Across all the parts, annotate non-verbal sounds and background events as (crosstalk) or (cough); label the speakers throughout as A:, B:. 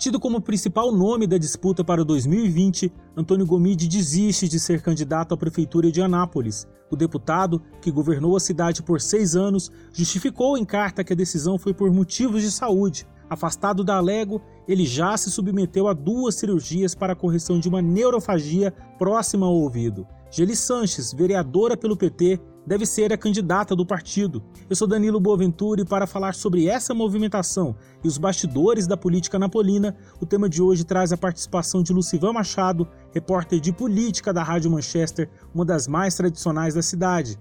A: Tido como principal nome da disputa para 2020, Antônio Gomide desiste de ser candidato à prefeitura de Anápolis. O deputado, que governou a cidade por seis anos, justificou em carta que a decisão foi por motivos de saúde. Afastado da Alego, ele já se submeteu a duas cirurgias para a correção de uma neurofagia próxima ao ouvido. Geli Sanches, vereadora pelo PT, deve ser a candidata do partido. Eu sou Danilo Boaventura e para falar sobre essa movimentação e os bastidores da política napolina, o tema de hoje traz a participação de Lucivan Machado, repórter de política da Rádio Manchester, uma das mais tradicionais da cidade.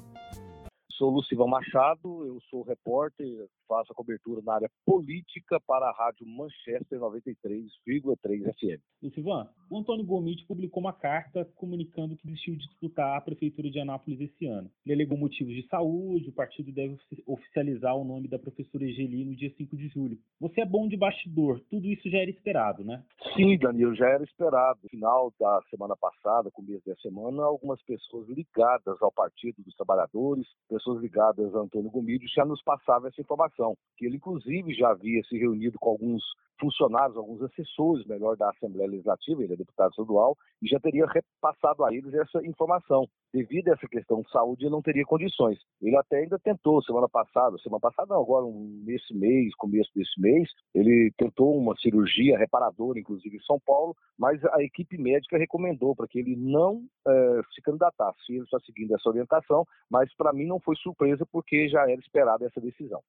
B: Sou Lucivan Machado, eu sou repórter, faço a cobertura na área política para a Rádio Manchester 93,3 FM.
A: Lucivan, o Antônio Gomide publicou uma carta comunicando que desistiu de disputar a Prefeitura de Anápolis esse ano. Ele alegou motivos de saúde, o partido deve oficializar o nome da professora Egeli no dia 5 de julho. Você é bom de bastidor, tudo isso já era esperado, né?
B: Sim, Danilo, já era esperado. No final da semana passada, começo da semana, algumas pessoas ligadas ao Partido dos Trabalhadores, pessoas ligadas a Antônio Gomide, já nos passavam essa informação que ele inclusive já havia se reunido com alguns funcionários, alguns assessores, melhor, da Assembleia Legislativa, ele é deputado estadual, e já teria repassado a eles essa informação. Devido a essa questão de saúde, ele não teria condições. Ele até ainda tentou, semana passada, semana passada não, agora nesse mês, começo desse mês, ele tentou uma cirurgia reparadora, inclusive em São Paulo, mas a equipe médica recomendou para que ele não é, se candidatasse. Ele está seguindo essa orientação, mas para mim não foi surpresa porque já era esperada essa decisão.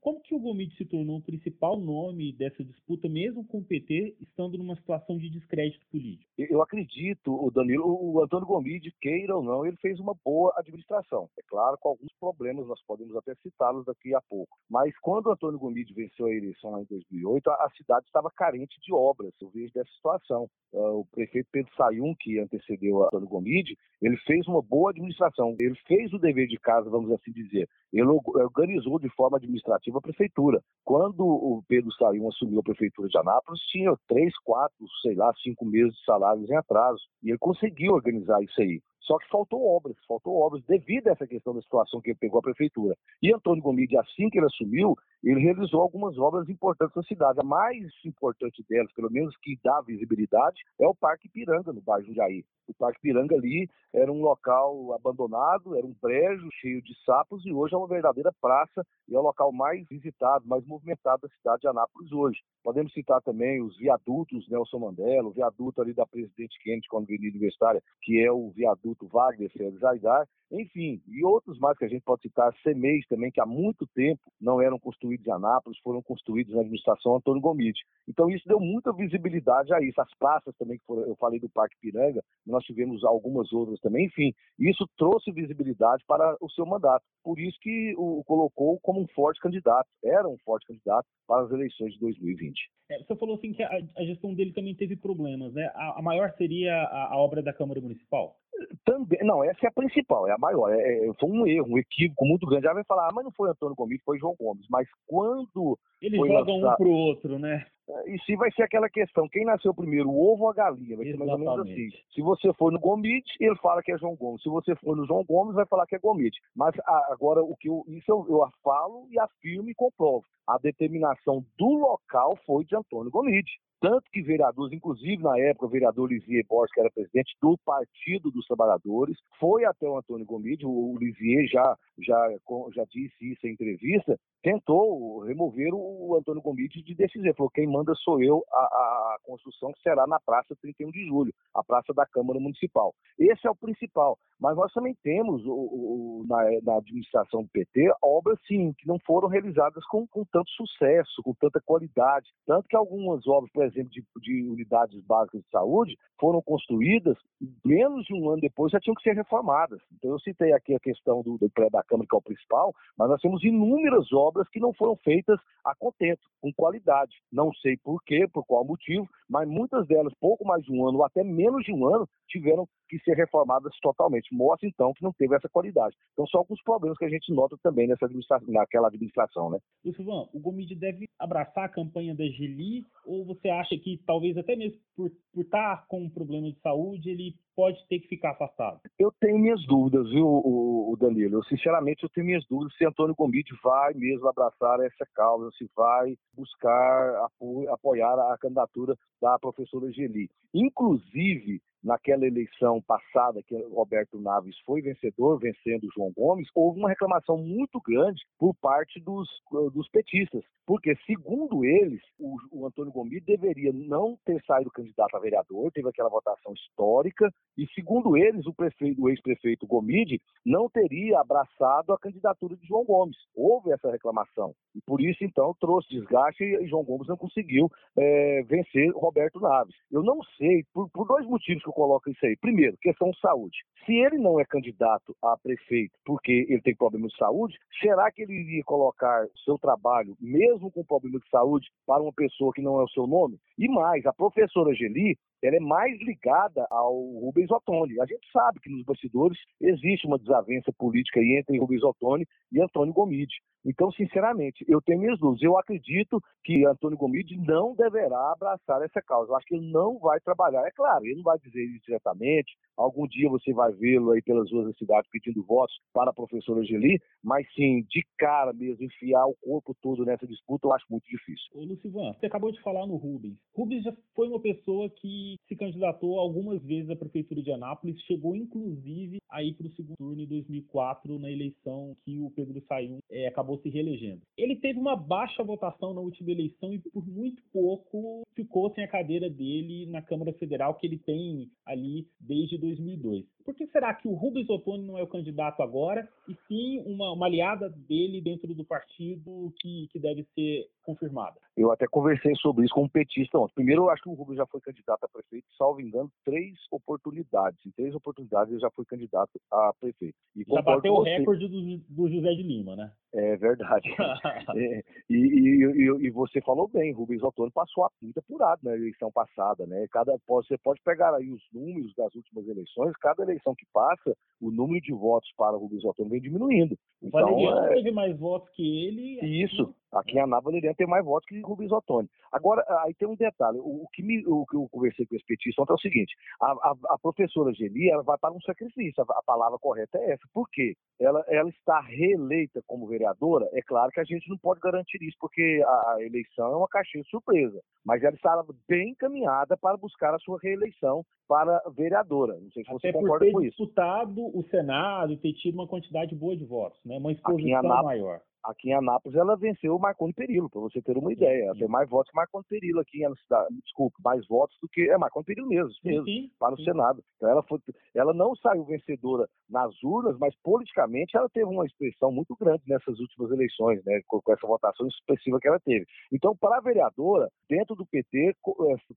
A: Como que o Gomide se tornou o principal nome dessa disputa, mesmo com o PT estando numa situação de descrédito político?
B: Eu acredito, o Danilo, o Antônio Gomide, queira ou não, ele fez uma boa administração. É claro, com alguns problemas, nós podemos até citá-los daqui a pouco. Mas quando o Antônio Gomide venceu a eleição lá em 2008, a, cidade estava carente de obras. Eu vejo dessa situação. Uh, o prefeito Pedro Sayun, que antecedeu o Antônio Gomide, ele fez uma boa administração. Ele fez o dever de casa, vamos assim dizer. Ele organizou de forma administrativa a prefeitura. Quando o Pedro Sayun assumiu a prefeitura de Anápolis, tinha três, quatro, sei lá, cinco meses de salários em atraso. E ele conseguiu organizar isso aí. Só que faltou obras, faltou obras devido a essa questão da situação que pegou a prefeitura. E Antônio Gomide, assim que ele assumiu, ele realizou algumas obras importantes na cidade. A mais importante delas, pelo menos que dá visibilidade, é o Parque Piranga, no bairro Jundiaí. O Parque Piranga ali era um local abandonado, era um brejo cheio de sapos e hoje é uma verdadeira praça e é o local mais visitado, mais movimentado da cidade de Anápolis hoje. Podemos citar também os viadutos Nelson Mandela, o viaduto ali da Presidente Kennedy com a Avenida Universitária, que é o viaduto Wagner Félix Aidar, enfim, e outros mais que a gente pode citar, CEMEIs também, que há muito tempo não eram construídos em Anápolis, foram construídos na administração Antônio Gomide. Então isso deu muita visibilidade a isso. As praças também, que foram, eu falei do Parque Piranga, nós tivemos algumas outras também, enfim, isso trouxe visibilidade para o seu mandato. Por isso que o colocou como um forte candidato, era um forte candidato para as eleições de 2020.
A: É, você falou assim que a, a, gestão dele também teve problemas, né? A, a maior seria a, a obra da Câmara Municipal?
B: Também, não, essa é a principal, é a maior. É, é, foi um erro, um equívoco muito grande. Já vai falar, ah, mas não foi Antônio Gomes, foi João Gomes. Mas quando.
A: Eles jogam lançado, um pro outro, né?
B: É, e se vai ser aquela questão, quem nasceu primeiro, o ovo ou a galinha? Vai ser mais ou menos assim. Se você for no Gomide, ele fala que é João Gomes. Se você for no João Gomes, vai falar que é Gomide. Mas agora, o que eu, isso eu, eu falo e afirmo e comprovo. A determinação do local foi de Antônio Gomide. Tanto que vereadores, inclusive na época, o vereador Lisier Borges, que era presidente do Partido dos Trabalhadores, foi até o Antônio Gomide, o Lisier já, já, já disse isso em entrevista, tentou remover o Antônio Gomide de decisão. Falou: quem manda sou eu, a, a, construção que será na Praça 31 de Julho, a Praça da Câmara Municipal. Esse é o principal. Mas nós também temos o, o, na, na, administração do PT obras, sim, que não foram realizadas com, com tanto sucesso, com tanta qualidade. Tanto que algumas obras, por exemplo, de, de unidades básicas de saúde, foram construídas menos de um ano depois já tinham que ser reformadas. Então eu citei aqui a questão do, do prédio da Câmara, que é o principal, mas nós temos inúmeras obras que não foram feitas a contento, com qualidade. Não sei por quê, por qual motivo, mas muitas delas, pouco mais de um ano, ou até menos de um ano, tiveram que ser reformadas totalmente. Mostra, então, que não teve essa qualidade. Então, são alguns problemas que a gente nota também nessa administração, naquela administração, né?
A: Silvão, o Gomide deve abraçar a campanha da Geli ou você acha que talvez até mesmo por, por estar com um problema de saúde, ele pode ter que ficar afastado?
B: Eu tenho minhas dúvidas, viu, o, Danilo? Eu, sinceramente, eu tenho minhas dúvidas se Antônio Gomide vai mesmo abraçar essa causa, se vai buscar apoiar a candidatura da professora Geli. Inclusive, naquela eleição passada que Roberto Naves foi vencedor, vencendo João Gomes, houve uma reclamação muito grande por parte dos, dos petistas, porque, segundo eles, o, o Antônio Gomes deveria não ter saído candidato a vereador, teve aquela votação histórica, e, segundo eles, o, prefeito, o ex-prefeito Gomide não teria abraçado a candidatura de João Gomes. Houve essa reclamação, e por isso, então, trouxe desgaste e João Gomes não conseguiu é, vencer Roberto Naves. Eu não sei, por, por dois motivos eu coloco isso aí. Primeiro, questão de saúde. Se ele não é candidato a prefeito porque ele tem problema de saúde, será que ele iria colocar seu trabalho, mesmo com problema de saúde, para uma pessoa que não é o seu nome? E mais, a professora Geli, ela é mais ligada ao Rubens Ottoni. A gente sabe que nos bastidores existe uma desavença política entre Rubens Ottoni e Antônio Gomide. Então, sinceramente, eu tenho minhas dúvidas. Eu acredito que Antônio Gomide não deverá abraçar essa causa. Eu acho que ele não vai trabalhar. É claro, ele não vai dizer isso diretamente. Algum dia você vai vê-lo aí pelas ruas da cidade pedindo votos para a professora Geli, mas sim, de cara mesmo, enfiar o corpo todo nessa disputa, eu acho muito difícil.
A: Ô, Lucivan, você acabou de falar no Rubens. Rubens já foi uma pessoa que se candidatou algumas vezes à prefeitura de Anápolis, chegou inclusive aí para o segundo turno em 2004, na eleição que o Pedro Sayun é, acabou se reelegendo. Ele teve uma baixa votação na última eleição e por muito pouco ficou sem a cadeira dele na Câmara Federal, que ele tem ali desde 2002. Por que será que o Rubens Ottoni não é o candidato agora e sim uma, uma aliada dele dentro do partido que, que deve ser confirmada?
B: Eu até conversei sobre isso com um petista ontem. Primeiro, eu acho que o Rubens já foi candidato a prefeito, salvo engano, três oportunidades. Em três oportunidades ele já foi candidato a prefeito.
A: E já bateu o recorde do, do José de Lima, né?
B: É verdade. (laughs) é, e, e, e, você falou bem, Rubens Ottoni passou a muito apurado na eleição passada, né? Cada, você pode pegar aí os números das últimas eleições, cada eleição que passa, o número de votos para Rubens Ottoni vem diminuindo.
A: Então, o Valeriano é... teve mais votos que ele.
B: Isso. Aqui em Anápolis ele ter mais votos que Rubens Ottoni. Agora, aí tem um detalhe. O, o, que, me, o que eu conversei com esse petista ontem é o seguinte: a, a, a professora Geli ela vai para um sacrifício. A, a, palavra correta é essa. Por quê? Ela, ela está reeleita como vereadora. É claro que a gente não pode garantir isso, porque a, a eleição é uma caixinha de surpresa. Mas ela está bem encaminhada para buscar a sua reeleição para vereadora. Não sei se você
A: Até
B: concorda
A: por ter
B: com isso.
A: disputado o Senado e ter tido uma quantidade boa de votos, né? uma exposição maior.
B: Aqui em Anápolis ela venceu o Marconi Perillo, para você ter uma ideia. Ela tem mais votos que Marconi Perillo aqui na cidade. Desculpe, mais votos do que. É Marconi Perillo mesmo, mesmo para o. Senado. Então ela, foi, ela não saiu vencedora nas urnas, mas politicamente ela teve uma expressão muito grande nessas últimas eleições, né? Com, essa votação expressiva que ela teve. Então, para a vereadora, dentro do PT, é,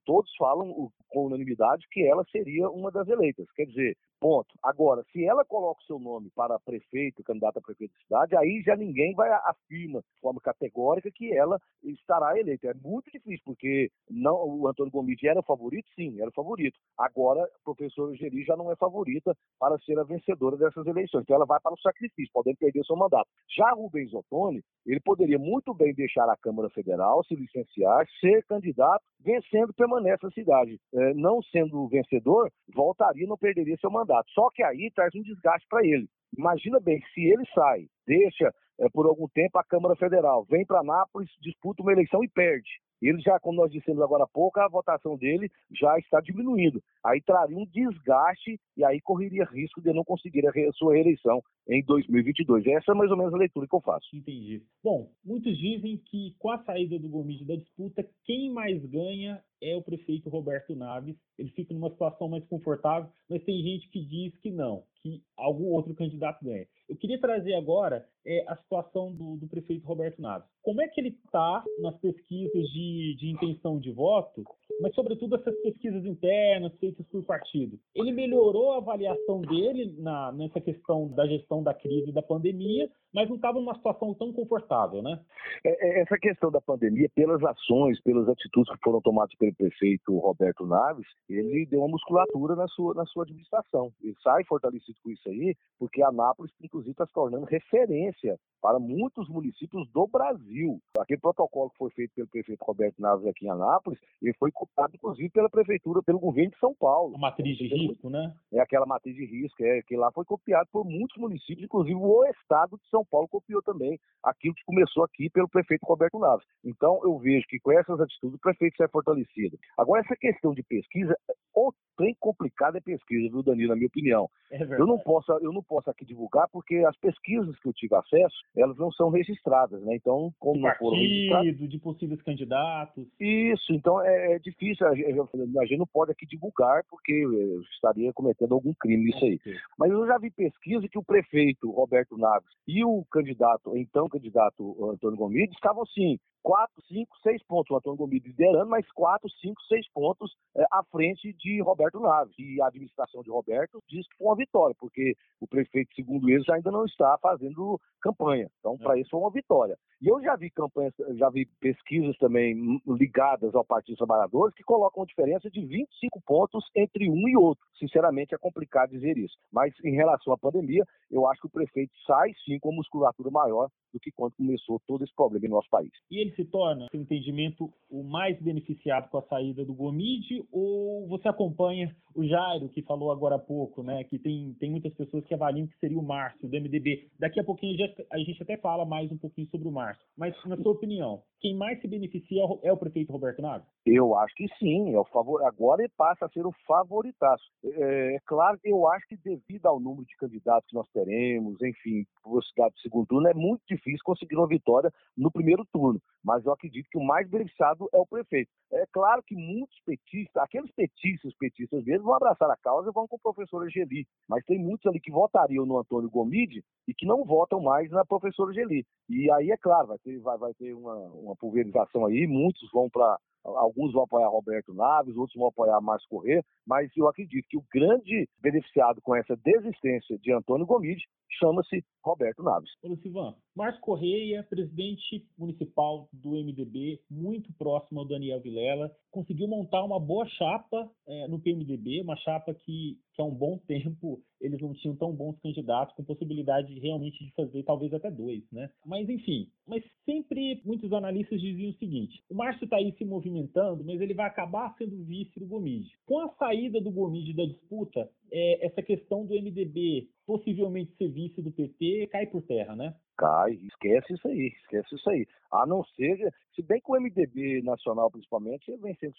B: todos falam com unanimidade que ela seria uma das eleitas. Quer dizer, Ponto. Agora, se ela coloca o seu nome para prefeito, candidato a prefeito da cidade, aí já ninguém vai afirma de forma categórica que ela estará eleita. É muito difícil, porque não, o Antônio Gomes era o favorito? Sim, era o favorito. Agora, a professora Geri já não é favorita para ser a vencedora dessas eleições. Então, ela vai para o sacrifício, podendo perder seu mandato. Já Rubens Ottoni, ele poderia muito bem deixar a Câmara Federal, se licenciar, ser candidato, vencendo, permanece na cidade. É, não sendo vencedor, voltaria, não perderia seu mandato. Só que aí traz um desgaste para ele. Imagina bem, se ele sai, deixa é, por algum tempo a Câmara Federal, vem para Nápoles, disputa uma eleição e perde. Ele já, como nós dissemos agora há pouco, a votação dele já está diminuindo. Aí traria um desgaste e aí correria risco de não conseguir a, sua reeleição em 2022. Essa é mais ou menos a leitura que eu faço.
A: Entendi. Bom, muitos dizem que com a saída do Gomes da disputa, quem mais ganha é o prefeito Roberto Naves. Ele fica numa situação mais confortável, mas tem gente que diz que não, que algum outro candidato ganha. Eu queria trazer agora é, a situação do, do, prefeito Roberto Naves. Como é que ele está nas pesquisas de, de intenção de voto, mas sobretudo essas pesquisas internas feitas por partido? Ele melhorou a avaliação dele na, nessa questão da gestão da crise da pandemia, mas não estava numa situação tão confortável, né?
B: É, é, essa questão da pandemia, pelas ações, pelas atitudes que foram tomadas pelo prefeito Roberto Naves, ele deu uma musculatura na sua, na sua administração. Ele sai fortalecido com isso aí, porque Anápolis, inclusive, está se tornando referência para muitos municípios do Brasil. Aquele protocolo que foi feito pelo prefeito Roberto Naves aqui em Anápolis, ele foi copiado, inclusive, pela prefeitura, pelo governo de São Paulo.
A: A matriz de risco, né?
B: É aquela matriz de risco, é que lá foi copiado por muitos municípios, inclusive o estado de São Paulo copiou também aquilo que começou aqui pelo prefeito Roberto Naves. Então, eu vejo que com essas atitudes o prefeito sai fortalecido. Agora, essa questão de pesquisa, o trem complicado é pesquisa, viu, Danilo, na minha opinião. É eu, não posso, eu não posso aqui divulgar porque as pesquisas que eu tive acesso, elas não são registradas, né? Então, como
A: não foram registradas... de possíveis candidatos.
B: Isso, então é, é difícil, a gente não pode aqui divulgar porque eu estaria cometendo algum crime nisso aí. Mas eu já vi pesquisa que o prefeito Roberto Naves e o candidato, então candidato Antônio Gomes, estavam sim 4, 5, 6 pontos. O Antônio Gomes liderando, mas 4, 5, 6 pontos é, à frente de Roberto Naves. E a administração de Roberto diz que foi uma vitória, porque o prefeito, segundo eles, ainda não está fazendo campanha. Então, para isso foi uma vitória. E eu já vi campanhas, já vi pesquisas também ligadas ao Partido dos Trabalhadores que colocam uma diferença de 25 pontos entre um e outro. Sinceramente, é complicado dizer isso. Mas em relação à pandemia, eu acho que o prefeito sai sim com musculatura maior do que quando começou todo esse problema em nosso país.
A: E ele se torna, seu entendimento, o mais beneficiado com a saída do Gomide ou você acompanha o Jairo, que falou agora há pouco, né, que tem, tem muitas pessoas que avaliam que seria o Márcio, do MDB. Daqui a pouquinho a gente até fala mais um pouquinho sobre o Márcio. Mas, na sua opinião, quem mais se beneficia é o prefeito Roberto Naves?
B: Eu acho que sim. É o favor... Agora ele passa a ser o favoritaço. É, é claro, eu acho que devido ao número de candidatos que nós teremos, enfim, possibilidade de segundo turno, é muito difícil conseguir uma vitória no primeiro turno. Mas eu acredito que o mais beneficiado é o prefeito. É claro que muitos petistas, aqueles petistas, petistas mesmo, vão abraçar a causa e vão com o professor Angeli. Mas tem muitos ali que votariam no Antônio Gomide e que não votam mais na professora Angeli. E aí, é claro, vai ter, vai, vai ter uma, uma pulverização aí, muitos vão para Alguns vão apoiar Roberto Naves, outros vão apoiar Márcio Corrêa, mas eu acredito que o grande beneficiado com essa desistência de Antônio Gomide chama-se Roberto Naves.
A: Ô, Silvan, Márcio Correia, presidente municipal do MDB, muito próximo ao Daniel Vilela, conseguiu montar uma boa chapa é, no PMDB, uma chapa que, que há um bom tempo eles não tinham tão bons candidatos, com possibilidade realmente de fazer talvez até dois, né? Mas enfim, mas sempre muitos analistas diziam o seguinte: o Márcio está aí se movimentando, mas ele vai acabar sendo vice do Gomide. Com a saída do Gomide da disputa, é, essa questão do MDB possivelmente ser vice do PT cai por terra, né?
B: Cai, esquece isso aí, esquece isso aí. A não ser, se bem que o MDB nacional, principalmente, vem sendo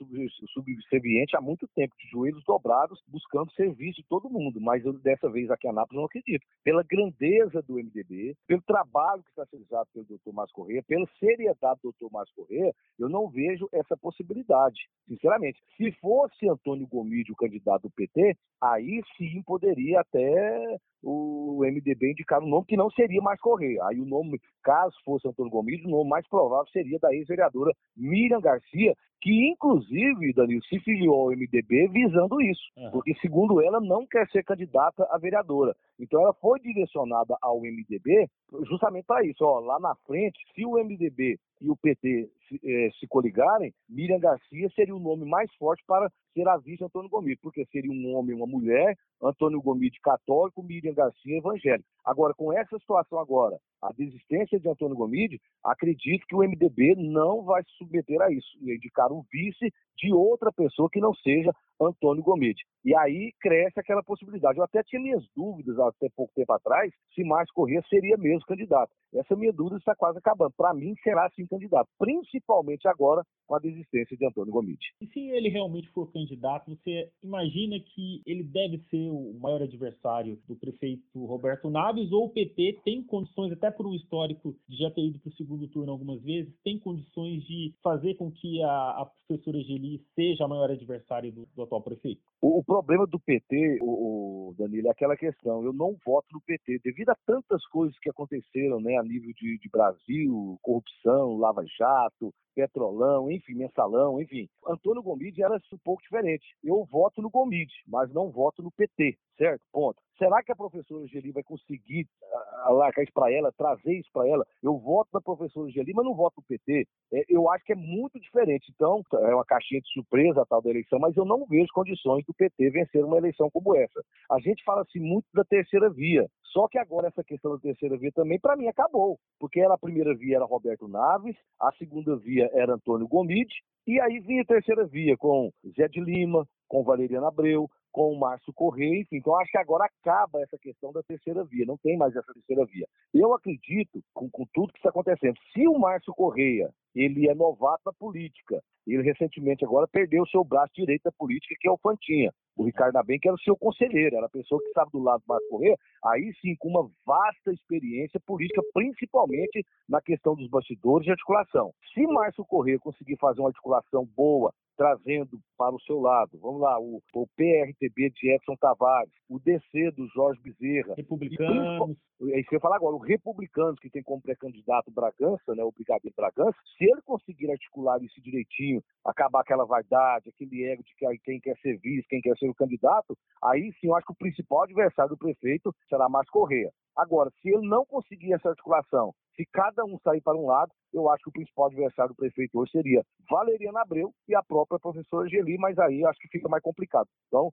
B: subserviente há muito tempo, de joelhos dobrados, buscando serviço de todo mundo. Mas eu, dessa vez aqui em Anápolis, não acredito. Pela grandeza do MDB, pelo trabalho que está sendo realizado pelo doutor Márcio Corrêa, pela seriedade do doutor Márcio Corrêa, eu não vejo essa possibilidade, sinceramente. Se fosse Antônio Gomide o candidato do PT, aí sim poderia até o MDB indicar um nome que não seria mais Correia. Aí o nome, caso fosse Antônio Gomes, o nome mais provável seria da ex-vereadora Miriam Garcia, que inclusive, Danilo, se filiou ao MDB visando isso, uhum. porque segundo ela não quer ser candidata a vereadora. Então ela foi direcionada ao MDB justamente para isso. Ó, lá na frente, se o MDB e o PT se, eh, se coligarem, Miriam Garcia seria o nome mais forte para ser a vice Antônio Gomide, porque seria um homem e uma mulher, Antônio Gomide católico, Miriam Garcia evangélico. Agora, com essa situação agora, a desistência de Antônio Gomide, acredito que o MDB não vai se submeter a isso, e indicar um vice de outra pessoa que não seja Antônio Gomide. E aí cresce aquela possibilidade. Eu até tinha minhas dúvidas até pouco tempo atrás se Márcio Corrêa seria mesmo candidato. Essa minha dúvida está quase acabando. Para mim, será sim candidato, principalmente agora com a desistência de Antônio Gomide.
A: E se ele realmente for candidato, você imagina que ele deve ser o maior adversário do prefeito Roberto Naves ou o PT tem condições, até por um histórico de já ter ido para o segundo turno algumas vezes, tem condições de fazer com que a, a professora Geli seja a maior adversária do, do atual prefeito?
B: O, o problema do PT, o, o, Danilo, é aquela questão. Eu não voto no PT devido a tantas coisas que aconteceram né, a nível de, de Brasil, corrupção, Lava Jato, Petrolão, enfim, Mensalão, enfim. Antônio Gomide era um pouco diferente. Eu voto no Gomide, mas não voto no PT, certo? Ponto. Será que a professora Geli vai conseguir alargar isso para ela, trazer isso para ela? Eu voto na professora Geli, mas não voto no PT. É, eu acho que é muito diferente. Então, é uma caixinha de surpresa a tal da eleição, mas eu não vejo condições do PT vencer uma eleição como essa. A gente fala assim muito da terceira via. Só que agora essa questão da terceira via também, para mim, acabou. Porque era a primeira via era Roberto Naves, a segunda via era Antônio Gomide, e aí vinha a terceira via com Zé de Lima, com Valeriano Abreu, com o Márcio Correia, enfim. Então, acho que agora acaba essa questão da terceira via, não tem mais essa terceira via. Eu acredito, com, com tudo que está acontecendo, se o Márcio Correia ele é novato na política, ele recentemente agora perdeu o seu braço direito da política, que é o Fantinha. O Ricardo Nabem, que era o seu conselheiro, era a pessoa que estava do lado do Márcio Correia, aí sim, com uma vasta experiência política, principalmente na questão dos bastidores de articulação. Se Márcio Correia conseguir fazer uma articulação boa, trazendo para o seu lado, vamos lá, o, o PRTB de Edson Tavares, o DC do Jorge Bezerra.
A: Republicanos.
B: É isso eu ia falar agora, o Republicanos, que tem como pré-candidato Bragança, né, o Brigadeiro Bragança, se ele conseguir articular isso direitinho, acabar aquela vaidade, aquele ego de quem quer ser vice, quem quer ser o candidato, aí sim eu acho que o principal adversário do prefeito será Márcio Correia. Agora, se ele não conseguir essa articulação, se cada um sair para um lado, eu acho que o principal adversário do prefeito hoje seria Valeriana Abreu e a própria professora Geli, mas aí acho que fica mais complicado. Então,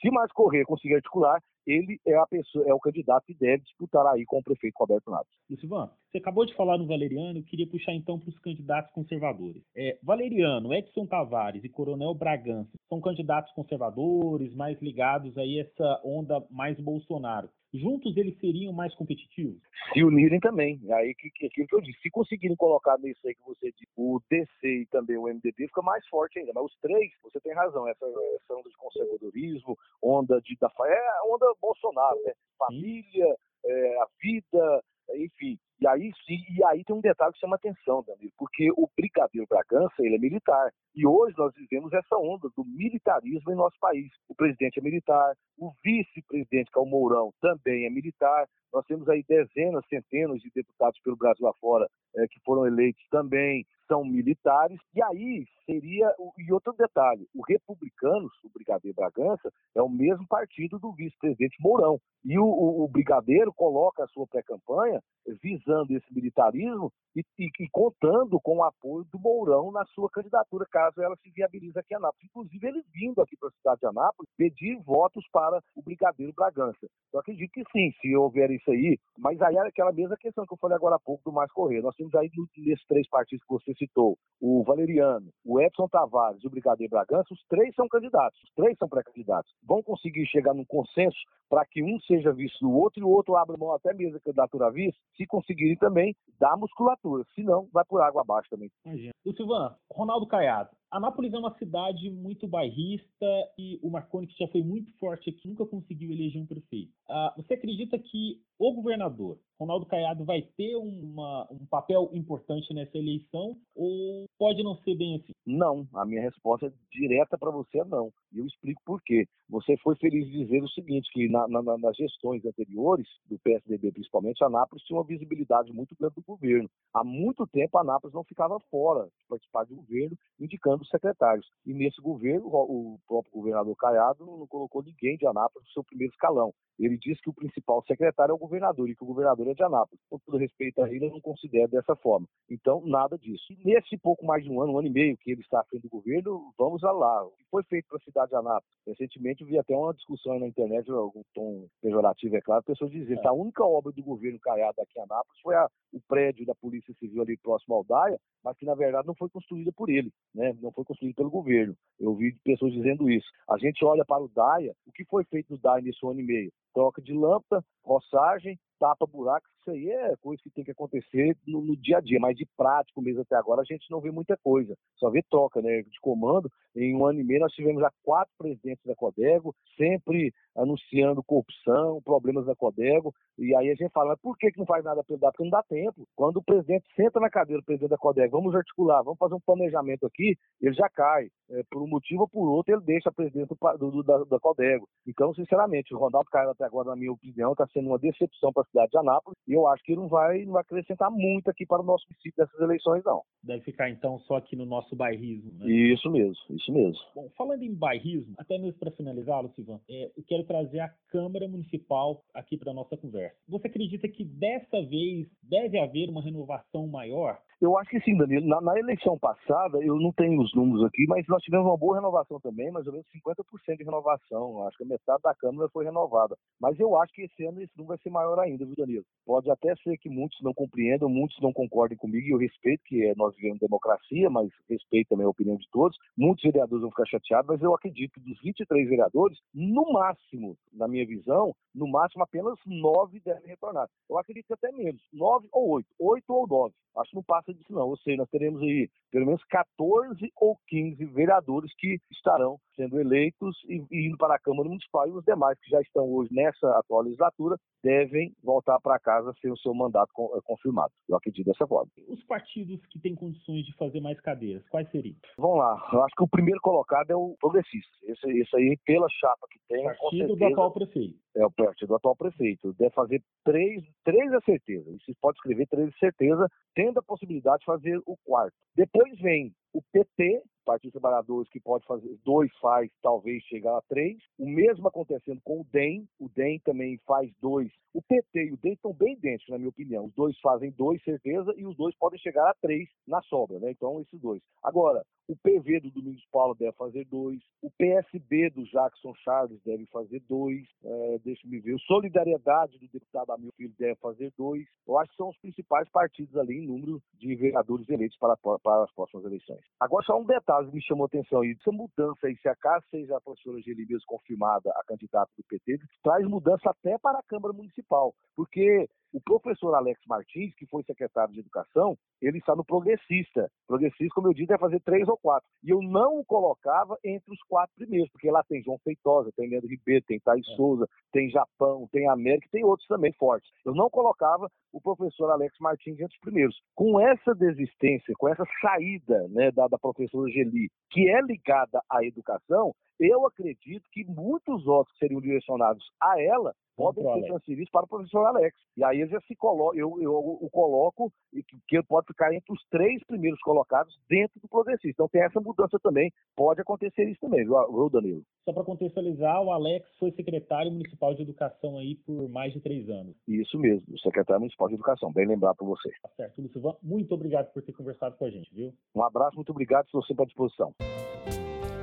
B: se mais correr conseguir articular, ele é a pessoa, é o candidato que deve disputar aí com o prefeito Roberto Naves.
A: Silvano, você acabou de falar no Valeriano, eu queria puxar então para os candidatos conservadores. É, Valeriano, Edson Tavares e Coronel Bragança são candidatos conservadores, mais ligados aí a essa onda mais Bolsonaro juntos eles seriam mais competitivos?
B: Se unirem também. Aí que, que aquilo que eu disse, se conseguirem colocar nisso aí que você disse, o DC e também o MDB, fica mais forte ainda. Mas os três, você tem razão, essa, essa onda de conservadorismo, onda de da é onda Bolsonaro, né? Família, é, a vida, enfim. E aí, e aí tem um detalhe que chama atenção, Danilo, porque o Brigadeiro Bragança, ele é militar. E hoje nós vivemos essa onda do militarismo em nosso país. O presidente é militar, o vice-presidente, que é o Mourão, também é militar. Nós temos aí dezenas, centenas de deputados pelo Brasil afora é, que foram eleitos também são militares. E aí seria. E outro detalhe: o Republicanos, o Brigadeiro Bragança, é o mesmo partido do vice-presidente Mourão. E o, o, o, Brigadeiro coloca a sua pré-campanha visando esse militarismo e, e, e, contando com o apoio do Mourão na sua candidatura, caso ela se viabilize aqui em Anápolis. Inclusive, ele vindo aqui para a cidade de Anápolis pedir votos para o Brigadeiro Bragança. Eu acredito que sim, se houver isso aí, mas aí é aquela mesma questão que eu falei agora há pouco do Mais Correia. Nós temos aí nesses três partidos que você citou, o Valeriano, o Edson Tavares e o Brigadeiro Bragança, os três são candidatos, os três são pré-candidatos. Vão conseguir chegar num consenso para que um seja visto do outro e o outro abra mão até mesmo da candidatura vice, se conseguirem também dar musculatura. Se não, vai por água abaixo também.
A: Imagina. O Silvan, Ronaldo Caiado, Anápolis é uma cidade muito bairrista e o Marconi, que já foi muito forte aqui, nunca conseguiu eleger um prefeito. Uh, você acredita que o governador, Ronaldo Caiado, vai ter uma, um papel importante nessa eleição ou pode não ser bem assim?
B: Não, a minha resposta é direta para você é não. E eu explico por quê. Você foi feliz de dizer o seguinte, que na, na, nas gestões anteriores, do PSDB principalmente, Anápolis tinha uma visibilidade muito grande do governo. Há muito tempo a Anápolis não ficava fora de participar do governo, indicando secretários. E nesse governo, o próprio governador Caiado não colocou ninguém de Anápolis no seu primeiro escalão. Ele disse que o principal secretário é o governador e que o governador é de Anápolis. Com todo respeito a ele, eu não considero dessa forma. Então, nada disso. E nesse pouco mais de um ano, um ano e meio que ele está à frente do governo, vamos lá. O que foi feito para a cidade de Anápolis? Recentemente, eu vi até uma discussão na internet, algum tom pejorativo, é claro, pessoas dizendo que a única obra do governo Caiado aqui em Anápolis foi a, o prédio da Polícia Civil ali próximo ao DAIA, mas que na verdade não foi construída por ele, né? não foi construída pelo governo. Eu vi pessoas dizendo isso. A gente olha para o DAIA, o que foi feito no DAIA nesse ano e meio? Troca de lâmpada, roçagem, tapa buraco, isso aí é coisa que tem que acontecer no, no, dia a dia, mas de prático mesmo até agora a gente não vê muita coisa, só vê troca né, de comando. Em um ano e meio nós tivemos já quatro presidentes da Codego, sempre anunciando corrupção, problemas da Codego, e aí a gente fala, mas por que, que não faz nada pelo DAP? Porque não dá tempo. Quando o presidente senta na cadeira, o presidente da Codego, vamos articular, vamos fazer um planejamento aqui, ele já cai. É, por um motivo ou por outro, ele deixa a presidente do, do, da, da Codego. Então, sinceramente, o Ronaldo Caio até agora, na minha opinião, está sendo uma decepção para a cidade de Anápolis, e eu acho que não vai, não vai acrescentar muito aqui para o nosso município dessas eleições, não.
A: Deve ficar, então, só aqui no nosso bairrismo, né?
B: Isso mesmo, isso mesmo.
A: Bom, falando em bairrismo, até mesmo para finalizar, Lucivan, é, eu quero quero trazer a Câmara Municipal aqui para a nossa conversa. Você acredita que dessa vez deve haver uma renovação maior?
B: Eu acho que sim, Danilo. Na, na, eleição passada, eu não tenho os números aqui, mas nós tivemos uma boa renovação também, mais ou menos 50% de renovação. Acho que a metade da Câmara foi renovada. Mas eu acho que esse ano esse número vai ser maior ainda, viu, Danilo? Pode até ser que muitos não compreendam, muitos não concordem comigo, e eu respeito que é, nós vivemos democracia, mas respeito também a opinião de todos. Muitos vereadores vão ficar chateados, mas eu acredito que dos 23 vereadores, no máximo, na minha visão, no máximo apenas nove devem retornar. Eu acredito que até menos, nove ou oito, oito ou nove. Acho que não passa disso não. Ou seja, nós teremos aí pelo menos 14 ou 15 vereadores que estarão sendo eleitos e, e indo para a Câmara Municipal e os demais que já estão hoje nessa atual legislatura devem voltar para casa sem o seu mandato eh, confirmado. Eu acredito dessa forma.
A: Os partidos que têm condições de fazer mais cadeiras, quais seriam?
B: Vamos lá. Eu acho que o primeiro colocado é o progressista. Esse, esse aí, pela chapa que tem.
A: Partido
B: certeza,
A: do atual prefeito.
B: É o partido do atual prefeito. Deve fazer três, três é certeza. E se pode escrever três é certeza, tendo a possibilidade de fazer o quarto. Depois vem o PT, Partido dos Trabalhadores, que pode fazer dois, faz talvez chegar a três. O mesmo acontecendo com o DEM, o DEM também faz dois. O PT e o DEM estão bem idênticos, na minha opinião. Os dois fazem dois, certeza, e os dois podem chegar a três na sobra, né? Então, esses dois. Agora, o PV do Domingos Paulo deve fazer dois. O PSB do Jackson Charles deve fazer dois. É, deixa me ver. O Solidariedade do deputado Amil Filho deve fazer dois. Eu acho que são os principais partidos ali em número de vereadores eleitos para, para as próximas eleições. Agora, só um detalhe que me chamou a atenção aí. Essa mudança aí, se a casa seja a professora Geli mesmo confirmada a candidata do PT, traz mudança até para a Câmara Municipal. Porque o professor Alex Martins, que foi secretário de Educação, ele está no progressista. Progressista, como eu disse, é fazer três ou quatro. E eu não o colocava entre os quatro primeiros, porque lá tem João Feitosa, tem Leandro Ribeiro, tem Thaís é. Souza, tem Japão, tem América, tem outros também fortes. Eu não colocava o professor Alex Martins entre os primeiros. Com essa desistência, com essa saída né, da, da professora Geli, que é ligada à educação, eu acredito que muitos outros que seriam direcionados a ela podem ser transferidos para o professor Alex. E aí já se colo eu, eu, o coloco e que, que pode ficar entre os três primeiros colocados dentro do progressista. Então tem essa mudança também. Pode acontecer isso também, viu, Danilo?
A: Só para contextualizar, o Alex foi secretário municipal de educação aí por mais de três anos.
B: Isso mesmo, secretário municipal de educação. Bem lembrado para você.
A: Tá certo, Lúcio. Muito obrigado por ter conversado com a gente, viu?
B: Um abraço, muito obrigado. Estou sempre à disposição.